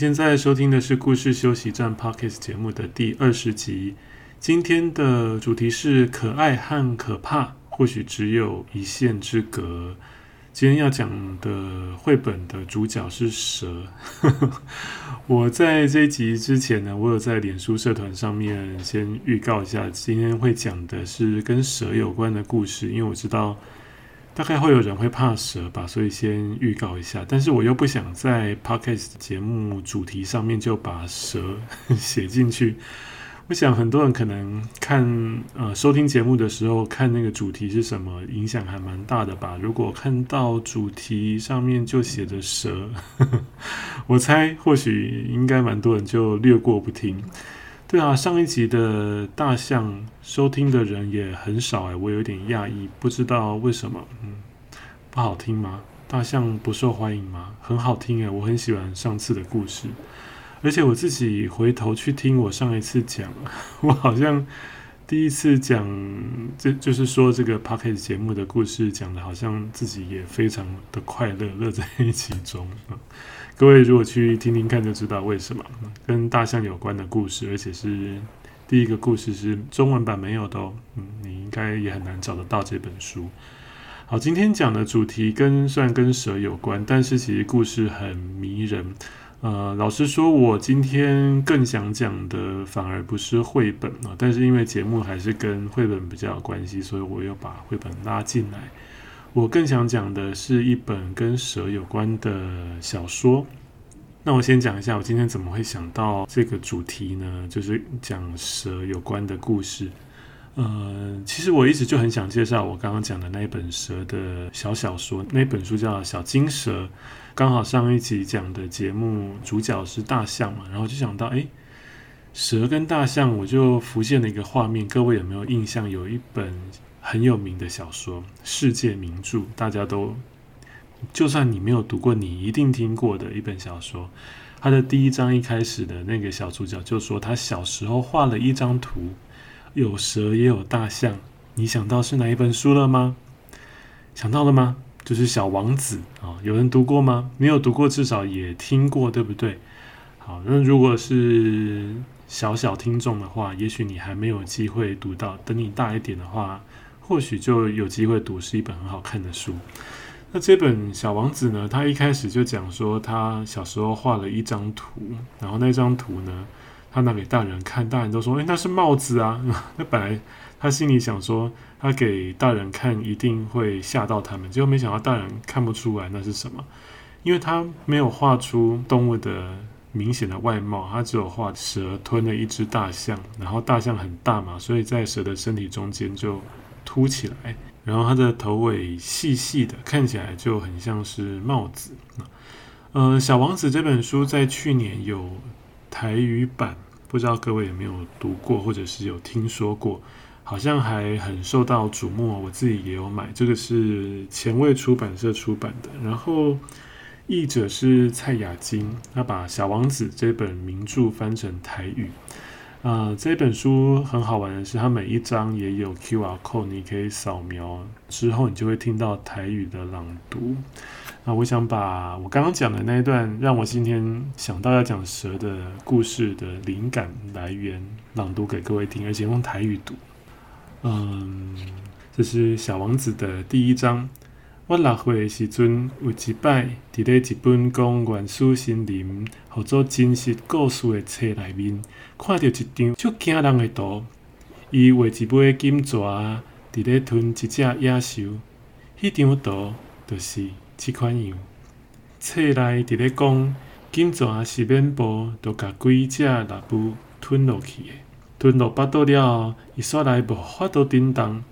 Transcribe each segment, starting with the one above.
现在收听的是故事休息站 Podcast 节目的第二十集。今天的主题是可爱和可怕，或许只有一线之隔。今天要讲的绘本的主角是蛇。我在这一集之前呢，我有在脸书社团上面先预告一下，今天会讲的是跟蛇有关的故事，因为我知道。大概会有人会怕蛇吧，所以先预告一下。但是我又不想在 Podcast 节目主题上面就把蛇 写进去。我想很多人可能看呃收听节目的时候看那个主题是什么，影响还蛮大的吧。如果看到主题上面就写着蛇，我猜或许应该蛮多人就略过不听。对啊，上一集的大象收听的人也很少哎，我有点讶异，不知道为什么。嗯，不好听吗？大象不受欢迎吗？很好听哎，我很喜欢上次的故事，而且我自己回头去听我上一次讲，我好像第一次讲，这就是说这个 Podcast 节目的故事讲的，好像自己也非常的快乐，乐在其中。各位如果去听听看就知道为什么，跟大象有关的故事，而且是第一个故事是中文版没有的哦。嗯，你应该也很难找得到这本书。好，今天讲的主题跟虽然跟蛇有关，但是其实故事很迷人。呃，老实说，我今天更想讲的反而不是绘本啊，但是因为节目还是跟绘本比较有关系，所以我又把绘本拉进来。我更想讲的是一本跟蛇有关的小说。那我先讲一下，我今天怎么会想到这个主题呢？就是讲蛇有关的故事。呃，其实我一直就很想介绍我刚刚讲的那一本蛇的小小说，那本书叫《小金蛇》。刚好上一集讲的节目主角是大象嘛，然后就想到，诶，蛇跟大象，我就浮现了一个画面。各位有没有印象？有一本。很有名的小说，世界名著，大家都，就算你没有读过，你一定听过的一本小说。它的第一章一开始的那个小主角就说，他小时候画了一张图，有蛇也有大象。你想到是哪一本书了吗？想到了吗？就是《小王子》啊，有人读过吗？没有读过，至少也听过，对不对？好，那如果是小小听众的话，也许你还没有机会读到，等你大一点的话。或许就有机会读，是一本很好看的书。那这本小王子呢？他一开始就讲说，他小时候画了一张图，然后那张图呢，他拿给大人看，大人都说：“诶，那是帽子啊！” 那本来他心里想说，他给大人看一定会吓到他们，结果没想到大人看不出来那是什么，因为他没有画出动物的明显的外貌，他只有画蛇吞了一只大象，然后大象很大嘛，所以在蛇的身体中间就。凸起来，然后它的头尾细细的，看起来就很像是帽子。嗯、呃，《小王子》这本书在去年有台语版，不知道各位有没有读过，或者是有听说过？好像还很受到瞩目，我自己也有买。这个是前卫出版社出版的，然后译者是蔡雅金，他把《小王子》这本名著翻成台语。啊、呃，这本书很好玩的是，它每一章也有 QR code，你可以扫描之后，你就会听到台语的朗读。那我想把我刚刚讲的那一段，让我今天想到要讲蛇的故事的灵感来源，朗读给各位听，而且用台语读。嗯，这是《小王子》的第一章。我六岁诶时阵，有一摆伫咧一本讲原始森林、或做真实故事诶册内面，看到一张足惊人诶图。伊画一尾金蛇伫咧吞一只野兽，迄张图就是即款样。册内伫咧讲，金蛇是免步，就甲几只腊母吞落去诶，吞落腹肚了后，伊煞来无法度振动，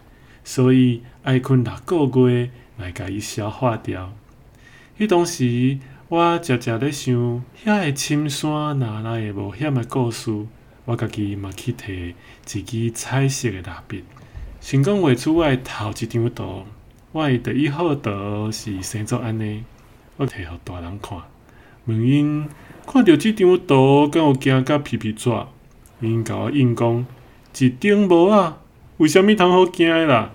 所以爱困六个月。来甲伊消化掉。迄当时我常常咧想，遐个深山哪来的冒险的故事？我家己嘛去摕一支彩色的蜡笔，先讲画出我头一张图。我的第一号图是先做安尼，我摕互大人看，问因看到这张图，敢有惊甲皮皮抓？因甲我应讲，一张无啊，为虾物通好惊的啦？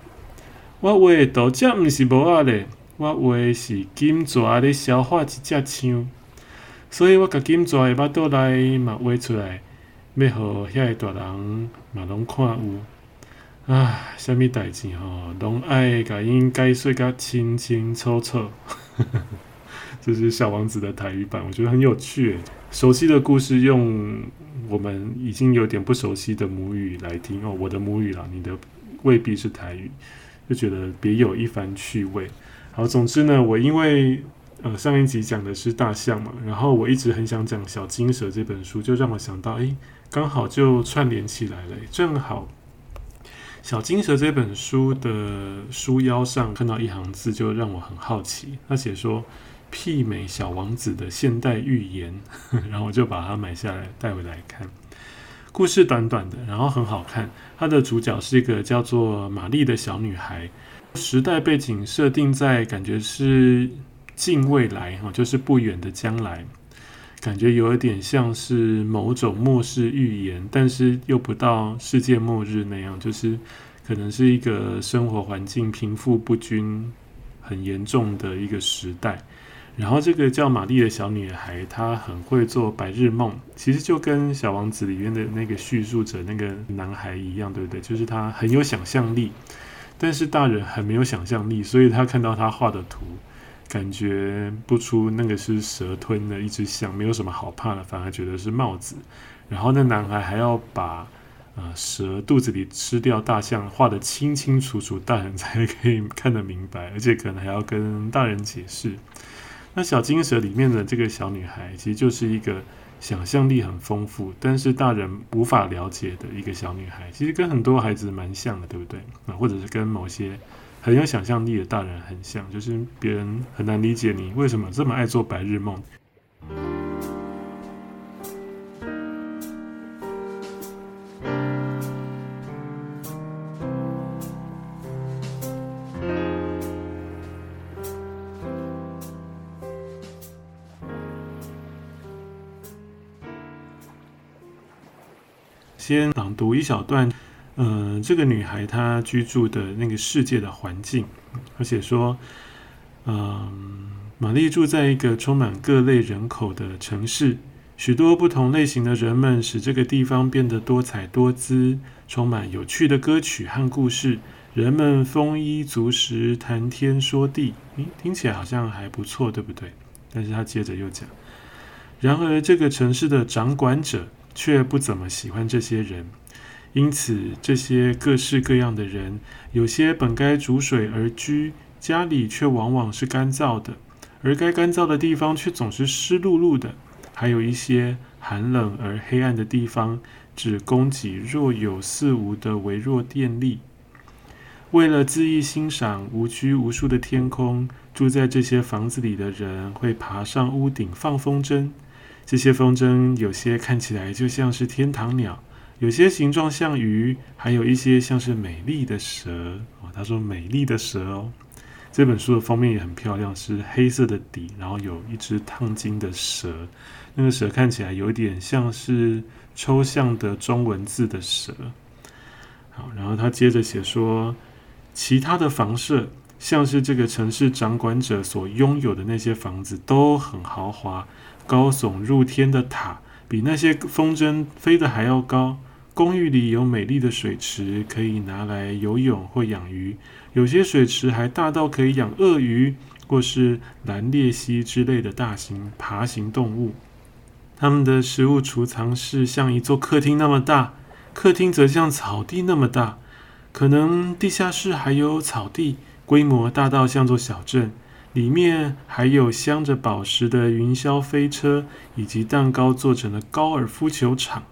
我画的图则毋是无啊咧。我画的是金蛇咧消化一只象，所以我甲金蛇的巴肚内嘛画出来，要互遐个大人嘛拢看有。啊，虾米代志吼，拢爱甲因解说甲清清楚楚。这是小王子的台语版，我觉得很有趣。熟悉的故事用我们已经有点不熟悉的母语来听哦，我的母语啦，你的未必是台语，就觉得别有一番趣味。好，总之呢，我因为呃上一集讲的是大象嘛，然后我一直很想讲小金蛇这本书，就让我想到，诶，刚好就串联起来了。正好小金蛇这本书的书腰上看到一行字，就让我很好奇。他写说媲美小王子的现代寓言，然后我就把它买下来带回来看。故事短短的，然后很好看。它的主角是一个叫做玛丽的小女孩。时代背景设定在感觉是近未来哈，就是不远的将来，感觉有一点像是某种末世预言，但是又不到世界末日那样，就是可能是一个生活环境贫富不均很严重的一个时代。然后这个叫玛丽的小女孩，她很会做白日梦，其实就跟小王子里面的那个叙述者那个男孩一样，对不对？就是他很有想象力。但是大人很没有想象力，所以他看到他画的图，感觉不出那个是蛇吞的一只象，没有什么好怕的，反而觉得是帽子。然后那男孩还要把呃蛇肚子里吃掉大象画得清清楚楚，大人才可以看得明白，而且可能还要跟大人解释。那小金蛇里面的这个小女孩，其实就是一个。想象力很丰富，但是大人无法了解的一个小女孩，其实跟很多孩子蛮像的，对不对？啊，或者是跟某些很有想象力的大人很像，就是别人很难理解你为什么这么爱做白日梦。读一小段，呃，这个女孩她居住的那个世界的环境，而且说，嗯、玛丽住在一个充满各类人口的城市，许多不同类型的人们使这个地方变得多彩多姿，充满有趣的歌曲和故事，人们丰衣足食，谈天说地，诶，听起来好像还不错，对不对？但是她接着又讲，然而这个城市的掌管者。却不怎么喜欢这些人，因此这些各式各样的人，有些本该逐水而居，家里却往往是干燥的，而该干燥的地方却总是湿漉漉的；还有一些寒冷而黑暗的地方，只供给若有似无的微弱电力。为了恣意欣赏无拘无束的天空，住在这些房子里的人会爬上屋顶放风筝。这些风筝有些看起来就像是天堂鸟，有些形状像鱼，还有一些像是美丽的蛇。哦，他说美丽的蛇哦。这本书的封面也很漂亮，是黑色的底，然后有一只烫金的蛇。那个蛇看起来有点像是抽象的中文字的蛇。好，然后他接着写说，其他的房舍像是这个城市掌管者所拥有的那些房子都很豪华。高耸入天的塔比那些风筝飞得还要高。公寓里有美丽的水池，可以拿来游泳或养鱼。有些水池还大到可以养鳄鱼或是蓝鬣蜥之类的大型爬行动物。他们的食物储藏室像一座客厅那么大，客厅则像草地那么大。可能地下室还有草地，规模大到像座小镇。里面还有镶着宝石的云霄飞车，以及蛋糕做成的高尔夫球场，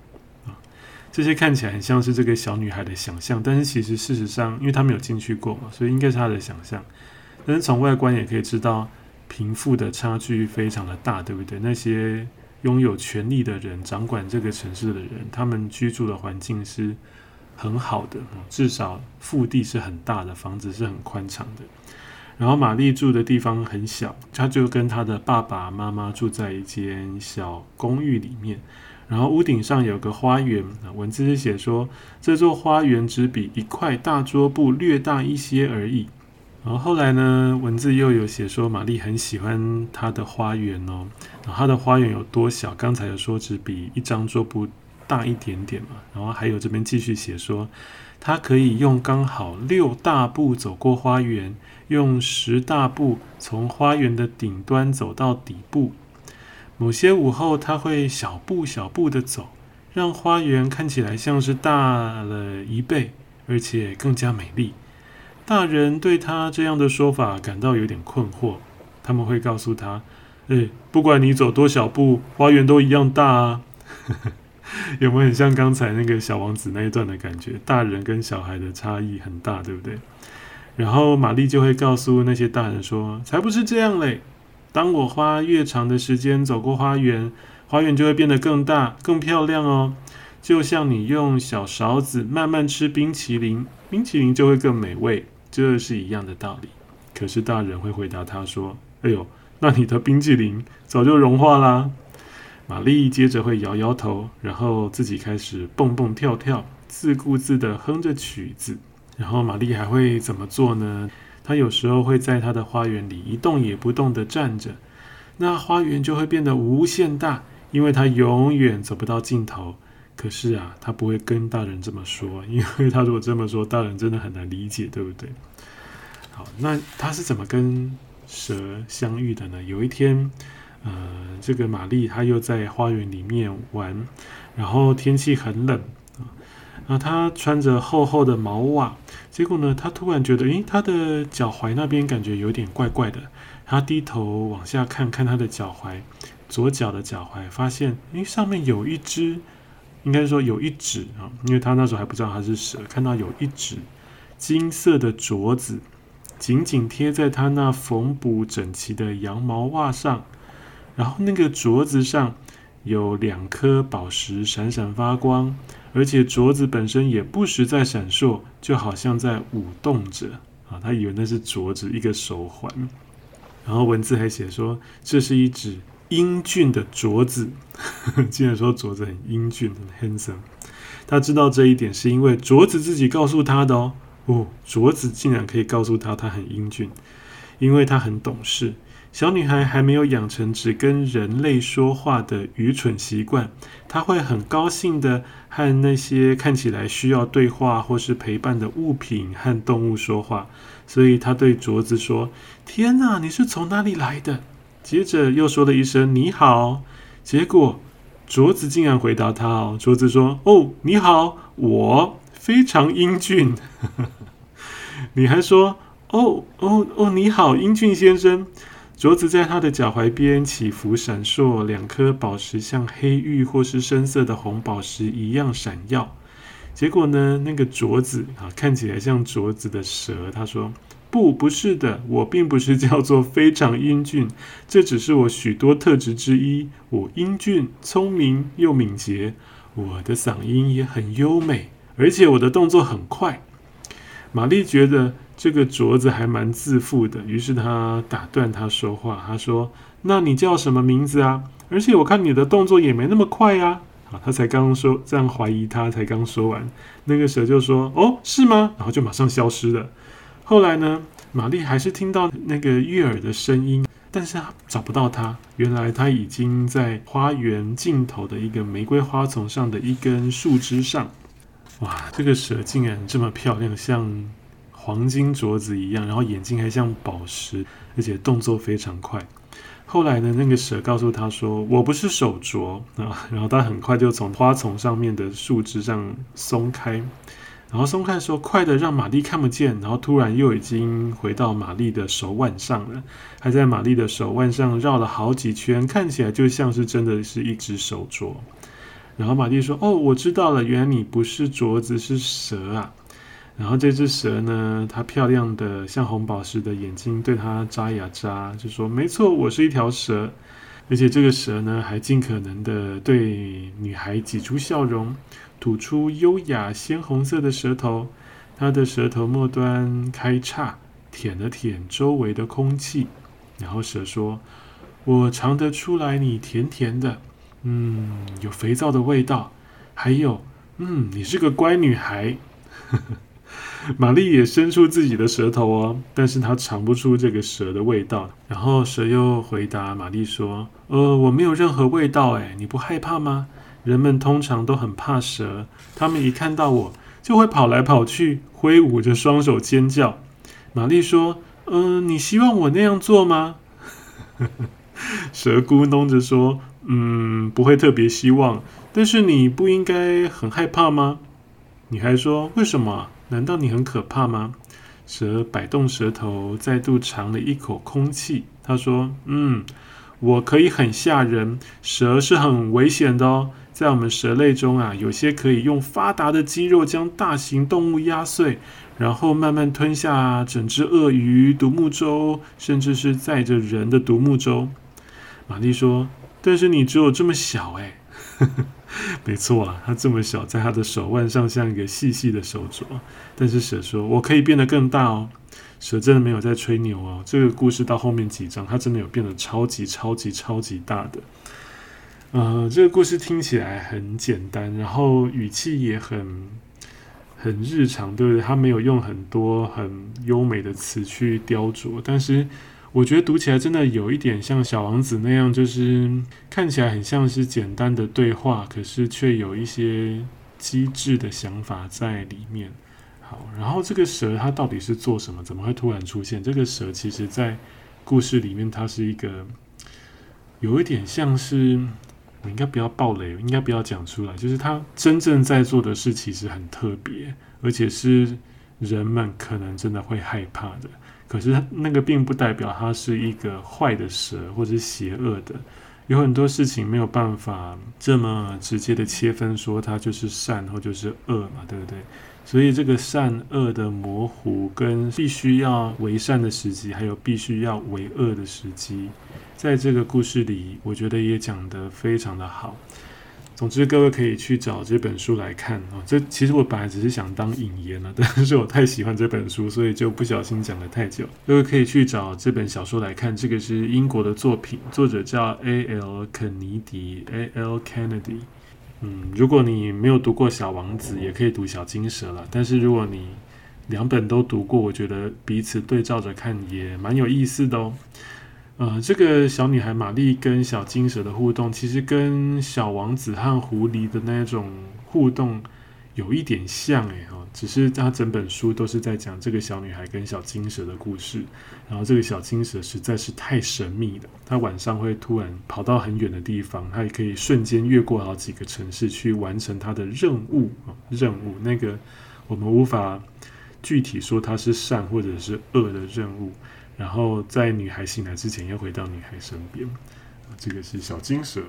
这些看起来很像是这个小女孩的想象，但是其实事实上，因为她没有进去过嘛，所以应该是她的想象。但是从外观也可以知道，贫富的差距非常的大，对不对？那些拥有权力的人，掌管这个城市的人，他们居住的环境是很好的，至少腹地是很大的，房子是很宽敞的。然后玛丽住的地方很小，她就跟她的爸爸妈妈住在一间小公寓里面。然后屋顶上有个花园，文字是写说，这座花园只比一块大桌布略大一些而已。然后后来呢，文字又有写说，玛丽很喜欢她的花园哦。然后她的花园有多小？刚才有说只比一张桌布大一点点嘛。然后还有这边继续写说，她可以用刚好六大步走过花园，用十大步从花园的顶端走到底部。某些午后，他会小步小步地走，让花园看起来像是大了一倍，而且更加美丽。大人对他这样的说法感到有点困惑。他们会告诉他：“诶，不管你走多少步，花园都一样大啊。”有没有很像刚才那个小王子那一段的感觉？大人跟小孩的差异很大，对不对？然后玛丽就会告诉那些大人说：“才不是这样嘞。”当我花越长的时间走过花园，花园就会变得更大、更漂亮哦。就像你用小勺子慢慢吃冰淇淋，冰淇淋就会更美味，这是一样的道理。可是大人会回答他说：“哎呦，那你的冰淇淋早就融化啦。”玛丽接着会摇摇头，然后自己开始蹦蹦跳跳，自顾自地哼着曲子。然后玛丽还会怎么做呢？他有时候会在他的花园里一动也不动地站着，那花园就会变得无限大，因为他永远走不到尽头。可是啊，他不会跟大人这么说，因为他如果这么说，大人真的很难理解，对不对？好，那他是怎么跟蛇相遇的呢？有一天，呃，这个玛丽她又在花园里面玩，然后天气很冷。那他穿着厚厚的毛袜，结果呢，他突然觉得，诶，他的脚踝那边感觉有点怪怪的。他低头往下看看他的脚踝，左脚的脚踝，发现，诶，上面有一只，应该说有一指啊，因为他那时候还不知道他是蛇，看到有一指金色的镯子，紧紧贴在他那缝补整齐的羊毛袜上，然后那个镯子上有两颗宝石闪闪发光。而且镯子本身也不时在闪烁，就好像在舞动着啊！他以为那是镯子，一个手环。然后文字还写说，这是一只英俊的镯子。竟然说镯子很英俊，很 handsome。他知道这一点是因为镯子自己告诉他的哦。哦，镯子竟然可以告诉他他很英俊，因为他很懂事。小女孩还没有养成只跟人类说话的愚蠢习惯，她会很高兴地和那些看起来需要对话或是陪伴的物品和动物说话。所以她对镯子说：“天哪，你是从哪里来的？”接着又说了一声“你好”，结果镯子竟然回答她：“哦，镯子说，哦，你好，我非常英俊。” 你还说：“哦哦哦，你好，英俊先生。”镯子在他的脚踝边起伏闪烁，两颗宝石像黑玉或是深色的红宝石一样闪耀。结果呢，那个镯子啊，看起来像镯子的蛇。他说：“不，不是的，我并不是叫做非常英俊，这只是我许多特质之一。我英俊、聪明又敏捷，我的嗓音也很优美，而且我的动作很快。”玛丽觉得。这个镯子还蛮自负的，于是他打断他说话。他说：“那你叫什么名字啊？而且我看你的动作也没那么快呀。”啊，他才刚刚说这样怀疑他，才刚说完，那个蛇就说：“哦，是吗？”然后就马上消失了。后来呢，玛丽还是听到那个悦耳的声音，但是找不到他。原来他已经在花园尽头的一个玫瑰花丛上的一根树枝上。哇，这个蛇竟然这么漂亮，像……黄金镯子一样，然后眼睛还像宝石，而且动作非常快。后来呢，那个蛇告诉他说：“我不是手镯啊。”然后他很快就从花丛上面的树枝上松开，然后松开的时候快得让玛丽看不见，然后突然又已经回到玛丽的手腕上了，还在玛丽的手腕上绕了好几圈，看起来就像是真的是一只手镯。然后玛丽说：“哦，我知道了，原来你不是镯子，是蛇啊。”然后这只蛇呢，它漂亮的像红宝石的眼睛对它眨呀眨，就说：“没错，我是一条蛇。”而且这个蛇呢，还尽可能的对女孩挤出笑容，吐出优雅鲜红色的舌头。它的舌头末端开叉，舔了舔周围的空气。然后蛇说：“我尝得出来，你甜甜的，嗯，有肥皂的味道，还有，嗯，你是个乖女孩。”玛丽也伸出自己的舌头哦，但是她尝不出这个蛇的味道。然后蛇又回答玛丽说：“呃，我没有任何味道，诶，你不害怕吗？人们通常都很怕蛇，他们一看到我就会跑来跑去，挥舞着双手尖叫。”玛丽说：“嗯、呃，你希望我那样做吗？” 蛇咕哝着说：“嗯，不会特别希望，但是你不应该很害怕吗？”女孩说：“为什么？”难道你很可怕吗？蛇摆动舌头，再度尝了一口空气。他说：“嗯，我可以很吓人。蛇是很危险的哦，在我们蛇类中啊，有些可以用发达的肌肉将大型动物压碎，然后慢慢吞下整只鳄鱼、独木舟，甚至是载着人的独木舟。”玛丽说：“但是你只有这么小哎。” 没错啊，它这么小，在他的手腕上像一个细细的手镯。但是蛇说：“我可以变得更大哦。”蛇真的没有在吹牛哦。这个故事到后面几章，它真的有变得超级超级超级大的。呃，这个故事听起来很简单，然后语气也很很日常，对不对？它没有用很多很优美的词去雕琢，但是。我觉得读起来真的有一点像《小王子》那样，就是看起来很像是简单的对话，可是却有一些机智的想法在里面。好，然后这个蛇它到底是做什么？怎么会突然出现？这个蛇其实在故事里面，它是一个有一点像是，我应该不要爆雷，应该不要讲出来。就是它真正在做的事其实很特别，而且是人们可能真的会害怕的。可是那个并不代表它是一个坏的蛇或者邪恶的，有很多事情没有办法这么直接的切分，说它就是善或就是恶嘛，对不对？所以这个善恶的模糊，跟必须要为善的时机，还有必须要为恶的时机，在这个故事里，我觉得也讲得非常的好。总之，各位可以去找这本书来看哦。这其实我本来只是想当引言了，但是我太喜欢这本书，所以就不小心讲了太久。各位可以去找这本小说来看，这个是英国的作品，作者叫 A.L. 肯尼迪 （A.L. Kennedy）。嗯，如果你没有读过《小王子》，也可以读《小金蛇》了。但是如果你两本都读过，我觉得彼此对照着看也蛮有意思的哦。呃，这个小女孩玛丽跟小金蛇的互动，其实跟小王子和狐狸的那种互动有一点像诶，哈，只是她整本书都是在讲这个小女孩跟小金蛇的故事。然后这个小金蛇实在是太神秘了，她晚上会突然跑到很远的地方，她也可以瞬间越过好几个城市去完成她的任务啊，任务那个我们无法具体说它是善或者是恶的任务。然后在女孩醒来之前，要回到女孩身边。这个是小金蛇。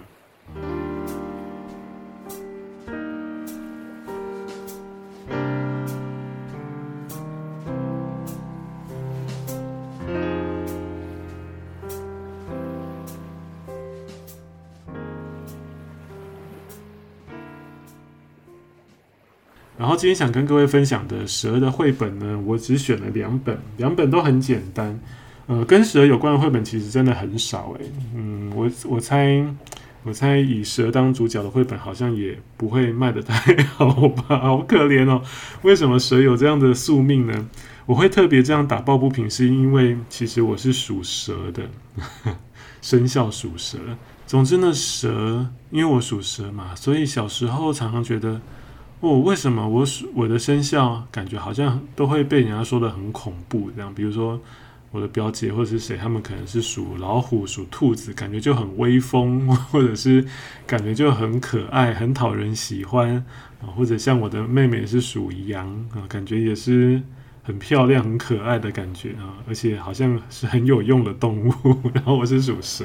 今天想跟各位分享的蛇的绘本呢，我只选了两本，两本都很简单。呃，跟蛇有关的绘本其实真的很少诶。嗯，我我猜，我猜以蛇当主角的绘本好像也不会卖得太好吧？好可怜哦！为什么蛇有这样的宿命呢？我会特别这样打抱不平，是因为其实我是属蛇的，生肖属蛇。总之呢，蛇因为我属蛇嘛，所以小时候常常觉得，哦，为什么我属我的生肖感觉好像都会被人家说得很恐怖这样？比如说。我的表姐或者是谁，他们可能是属老虎、属兔子，感觉就很威风，或者是感觉就很可爱、很讨人喜欢啊。或者像我的妹妹是属羊啊，感觉也是很漂亮、很可爱的感觉啊，而且好像是很有用的动物。然后我是属蛇，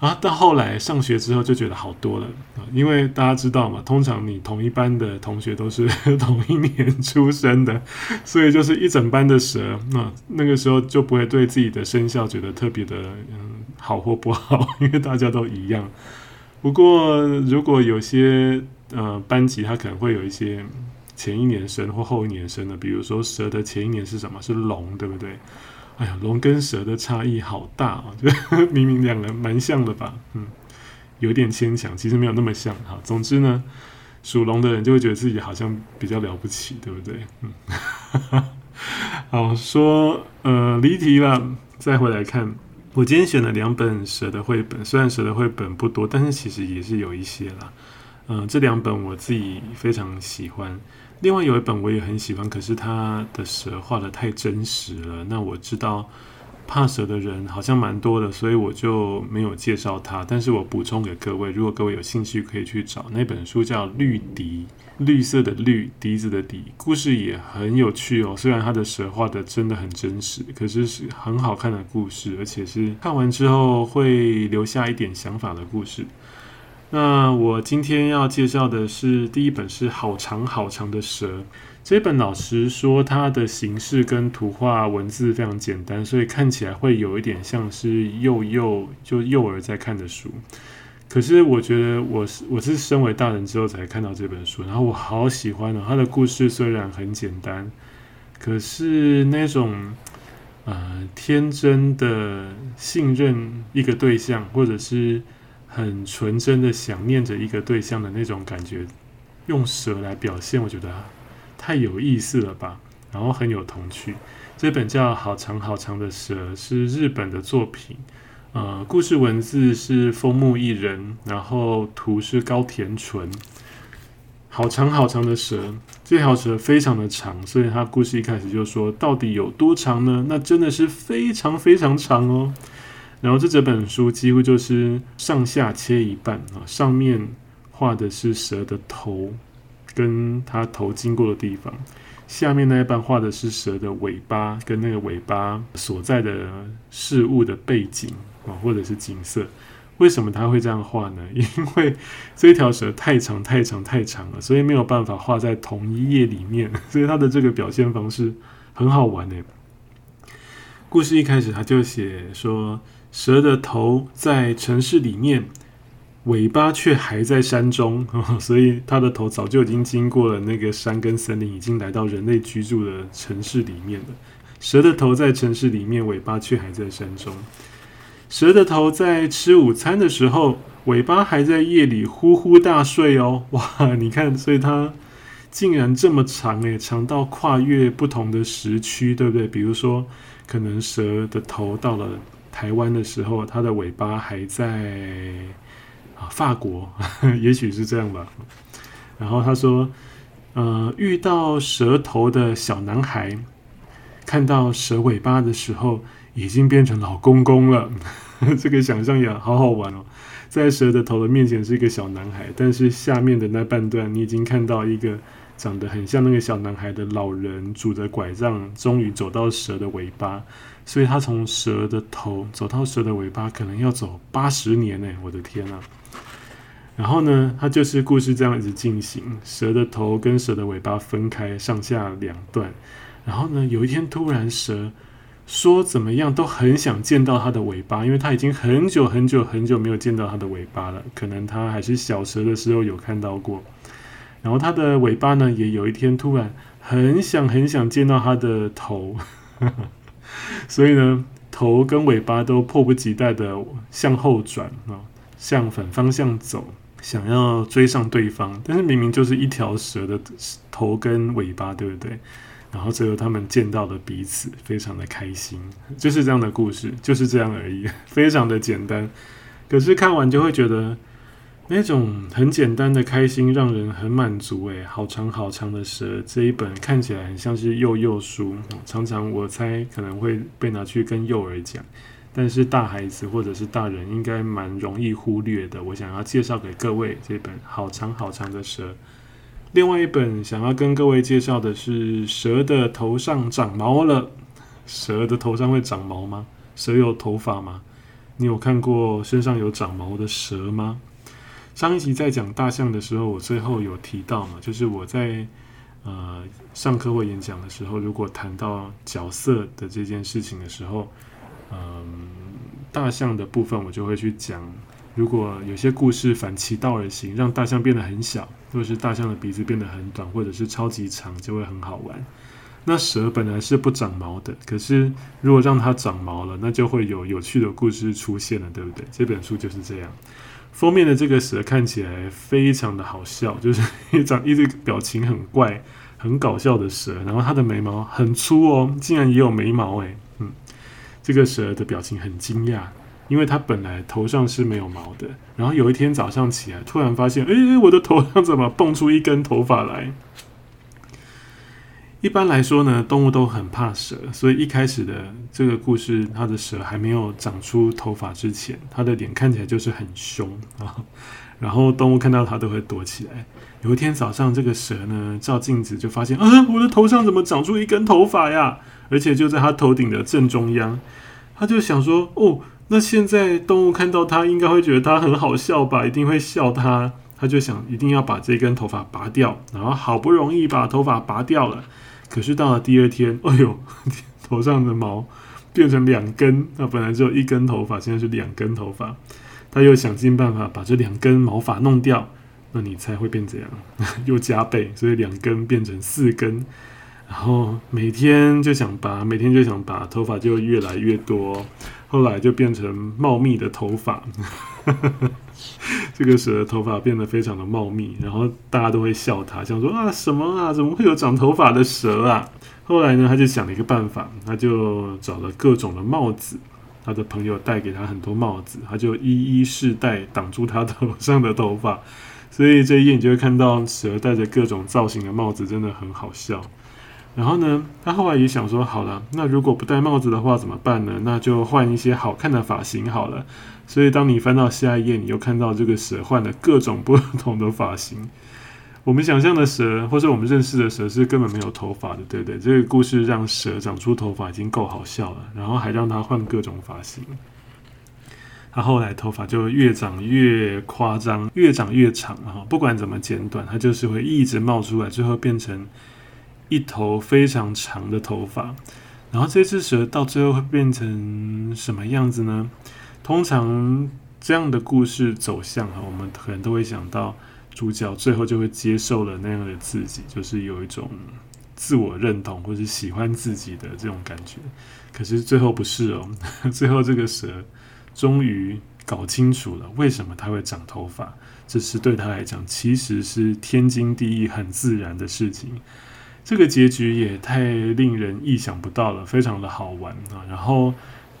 啊，到后来上学之后就觉得好多了啊，因为大家知道嘛，通常你同一班的同学都是 同一年出生的，所以就是一整班的蛇，那那个时候就不会对自己的生肖觉得特别的嗯好或不好，因为大家都一样。不过如果有些呃班级，它可能会有一些前一年生或后一年生的，比如说蛇的前一年是什么？是龙，对不对？哎呀，龙跟蛇的差异好大啊！就明明两个蛮像的吧？嗯，有点牵强，其实没有那么像哈。总之呢，属龙的人就会觉得自己好像比较了不起，对不对？嗯，好说呃离题了，再回来看，我今天选了两本蛇的绘本，虽然蛇的绘本不多，但是其实也是有一些啦。嗯、这两本我自己非常喜欢。另外有一本我也很喜欢，可是它的蛇画得太真实了。那我知道怕蛇的人好像蛮多的，所以我就没有介绍它。但是我补充给各位，如果各位有兴趣，可以去找那本书，叫《绿笛》，绿色的绿，笛子的笛，故事也很有趣哦。虽然它的蛇画得真的很真实，可是是很好看的故事，而且是看完之后会留下一点想法的故事。那我今天要介绍的是第一本，是好长好长的蛇。这本老实说，它的形式跟图画文字非常简单，所以看起来会有一点像是幼幼就幼儿在看的书。可是我觉得我是我是身为大人之后才看到这本书，然后我好喜欢哦。它的故事虽然很简单，可是那种呃天真的信任一个对象，或者是。很纯真的想念着一个对象的那种感觉，用蛇来表现，我觉得太有意思了吧。然后很有童趣。这本叫《好长好长的蛇》，是日本的作品。呃，故事文字是风木一人，然后图是高田纯。好长好长的蛇，这条蛇非常的长，所以它故事一开始就说，到底有多长呢？那真的是非常非常长哦。然后这整本书几乎就是上下切一半啊，上面画的是蛇的头，跟它头经过的地方；下面那一半画的是蛇的尾巴，跟那个尾巴所在的事物的背景啊，或者是景色。为什么他会这样画呢？因为这条蛇太长太长太长了，所以没有办法画在同一页里面，所以它的这个表现方式很好玩呢。故事一开始他就写说。蛇的头在城市里面，尾巴却还在山中，所以它的头早就已经经过了那个山跟森林，已经来到人类居住的城市里面了。蛇的头在城市里面，尾巴却还在山中。蛇的头在吃午餐的时候，尾巴还在夜里呼呼大睡哦。哇，你看，所以它竟然这么长诶，长到跨越不同的时区，对不对？比如说，可能蛇的头到了。台湾的时候，它的尾巴还在啊，法国，也许是这样吧。然后他说，呃，遇到蛇头的小男孩，看到蛇尾巴的时候，已经变成老公公了。这个想象也好好玩哦，在蛇的头的面前是一个小男孩，但是下面的那半段，你已经看到一个长得很像那个小男孩的老人，拄着拐杖，终于走到蛇的尾巴。所以他从蛇的头走到蛇的尾巴，可能要走八十年呢！我的天啊！然后呢，他就是故事这样一直进行，蛇的头跟蛇的尾巴分开上下两段。然后呢，有一天突然蛇说怎么样都很想见到它的尾巴，因为它已经很久很久很久没有见到它的尾巴了。可能它还是小蛇的时候有看到过。然后它的尾巴呢，也有一天突然很想很想见到它的头。所以呢，头跟尾巴都迫不及待的向后转啊，向反方向走，想要追上对方。但是明明就是一条蛇的头跟尾巴，对不对？然后最后他们见到了彼此，非常的开心。就是这样的故事，就是这样而已，非常的简单。可是看完就会觉得。那种很简单的开心，让人很满足。诶，好长好长的蛇，这一本看起来很像是幼幼书，常常我猜可能会被拿去跟幼儿讲，但是大孩子或者是大人应该蛮容易忽略的。我想要介绍给各位这本好长好长的蛇。另外一本想要跟各位介绍的是蛇的头上长毛了。蛇的头上会长毛吗？蛇有头发吗？你有看过身上有长毛的蛇吗？上一集在讲大象的时候，我最后有提到嘛，就是我在呃上课或演讲的时候，如果谈到角色的这件事情的时候，嗯、大象的部分我就会去讲，如果有些故事反其道而行，让大象变得很小，或者是大象的鼻子变得很短，或者是超级长，就会很好玩。那蛇本来是不长毛的，可是如果让它长毛了，那就会有有趣的故事出现了，对不对？这本书就是这样。封面的这个蛇看起来非常的好笑，就是一张一直表情很怪、很搞笑的蛇，然后它的眉毛很粗哦，竟然也有眉毛诶。嗯，这个蛇的表情很惊讶，因为它本来头上是没有毛的，然后有一天早上起来，突然发现，哎，我的头上怎么蹦出一根头发来？一般来说呢，动物都很怕蛇，所以一开始的这个故事，它的蛇还没有长出头发之前，它的脸看起来就是很凶 啊。然后动物看到它都会躲起来。有一天早上，这个蛇呢照镜子就发现，啊，我的头上怎么长出一根头发呀？而且就在它头顶的正中央。它就想说，哦，那现在动物看到它应该会觉得它很好笑吧？一定会笑它。它就想一定要把这根头发拔掉，然后好不容易把头发拔掉了。可是到了第二天，哎呦，头上的毛变成两根，那本来只有一根头发，现在是两根头发。他又想尽办法把这两根毛发弄掉，那你猜会变怎样？又加倍，所以两根变成四根。然后每天就想拔，每天就想拔，头发就越来越多。后来就变成茂密的头发。这个蛇的头发变得非常的茂密，然后大家都会笑他，想说啊什么啊，怎么会有长头发的蛇啊？后来呢，他就想了一个办法，他就找了各种的帽子，他的朋友带给他很多帽子，他就一一试戴挡住他头上的头发，所以这一页你就会看到蛇戴着各种造型的帽子，真的很好笑。然后呢，他后来也想说，好了，那如果不戴帽子的话怎么办呢？那就换一些好看的发型好了。所以当你翻到下一页，你又看到这个蛇换了各种不同的发型。我们想象的蛇，或者我们认识的蛇，是根本没有头发的，对不对？这个故事让蛇长出头发已经够好笑了，然后还让它换各种发型。它后来头发就越长越夸张，越长越长哈！不管怎么剪短，它就是会一直冒出来，最后变成。一头非常长的头发，然后这只蛇到最后会变成什么样子呢？通常这样的故事走向哈，我们可能都会想到主角最后就会接受了那样的自己，就是有一种自我认同或是喜欢自己的这种感觉。可是最后不是哦，最后这个蛇终于搞清楚了为什么它会长头发，这是对他来讲其实是天经地义、很自然的事情。这个结局也太令人意想不到了，非常的好玩啊！然后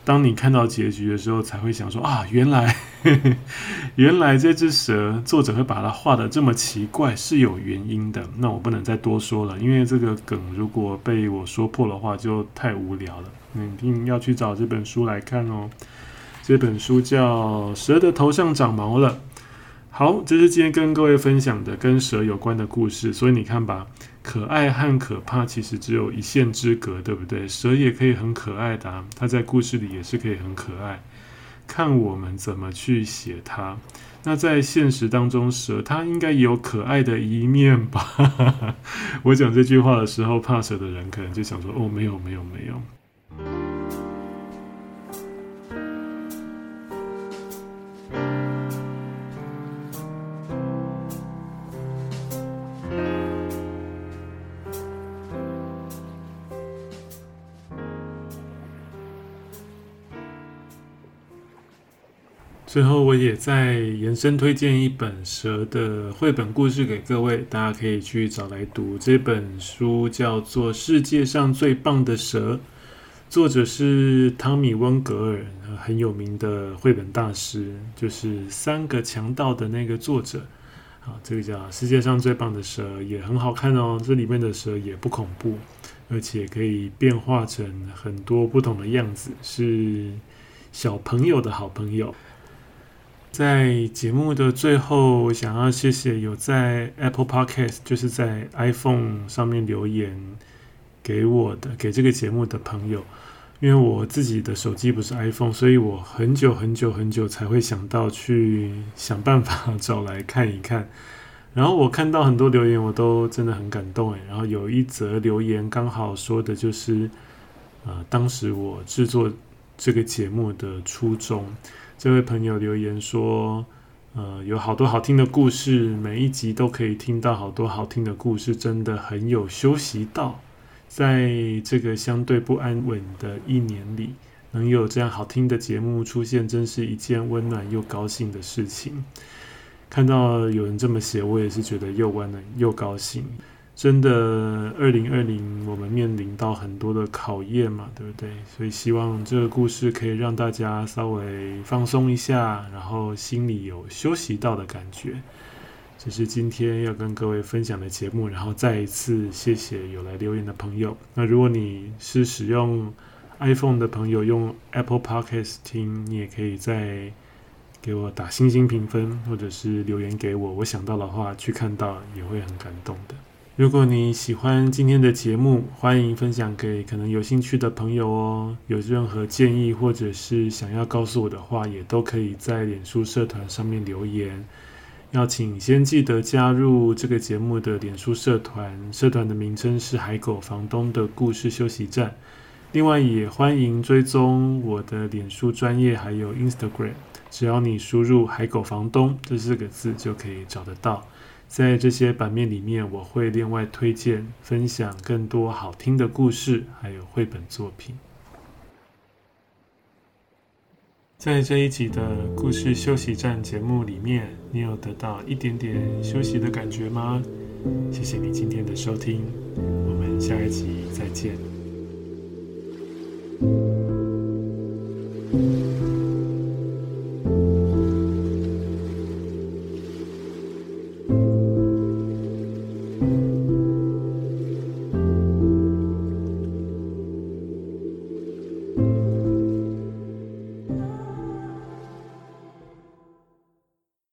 当你看到结局的时候，才会想说啊，原来呵呵 原来这只蛇作者会把它画得这么奇怪是有原因的。那我不能再多说了，因为这个梗如果被我说破的话，就太无聊了。你一定要去找这本书来看哦。这本书叫《蛇的头上长毛了》。好，这是今天跟各位分享的跟蛇有关的故事。所以你看吧。可爱和可怕其实只有一线之隔，对不对？蛇也可以很可爱的，它在故事里也是可以很可爱，看我们怎么去写它。那在现实当中，蛇它应该也有可爱的一面吧？我讲这句话的时候，怕蛇的人可能就想说：“哦，没有，没有，没有。”最后，我也再延伸推荐一本蛇的绘本故事给各位，大家可以去找来读。这本书叫做《世界上最棒的蛇》，作者是汤米温格尔，很有名的绘本大师，就是《三个强盗》的那个作者。啊，这个叫《世界上最棒的蛇》，也很好看哦。这里面的蛇也不恐怖，而且可以变化成很多不同的样子，是小朋友的好朋友。在节目的最后，我想要谢谢有在 Apple Podcast，就是在 iPhone 上面留言给我的，给这个节目的朋友。因为我自己的手机不是 iPhone，所以我很久很久很久才会想到去想办法找来看一看。然后我看到很多留言，我都真的很感动诶。然后有一则留言刚好说的就是，呃，当时我制作这个节目的初衷。这位朋友留言说，呃，有好多好听的故事，每一集都可以听到好多好听的故事，真的很有休息到。在这个相对不安稳的一年里，能有这样好听的节目出现，真是一件温暖又高兴的事情。看到有人这么写，我也是觉得又温暖又高兴。真的，二零二零我们面临到很多的考验嘛，对不对？所以希望这个故事可以让大家稍微放松一下，然后心里有休息到的感觉。这是今天要跟各位分享的节目，然后再一次谢谢有来留言的朋友。那如果你是使用 iPhone 的朋友，用 Apple Podcast 听，你也可以再。给我打星星评分，或者是留言给我，我想到的话去看到也会很感动的。如果你喜欢今天的节目，欢迎分享给可能有兴趣的朋友哦。有任何建议或者是想要告诉我的话，也都可以在脸书社团上面留言。要请先记得加入这个节目的脸书社团，社团的名称是海狗房东的故事休息站。另外也欢迎追踪我的脸书专业，还有 Instagram。只要你输入“海狗房东”这四个字，就可以找得到。在这些版面里面我会另外推荐分享更多好听的故事还有绘本作品。在这一集的故事休息站节目里面你有得到一点点休息的感觉吗？谢谢你今天的收听我们下一集再见。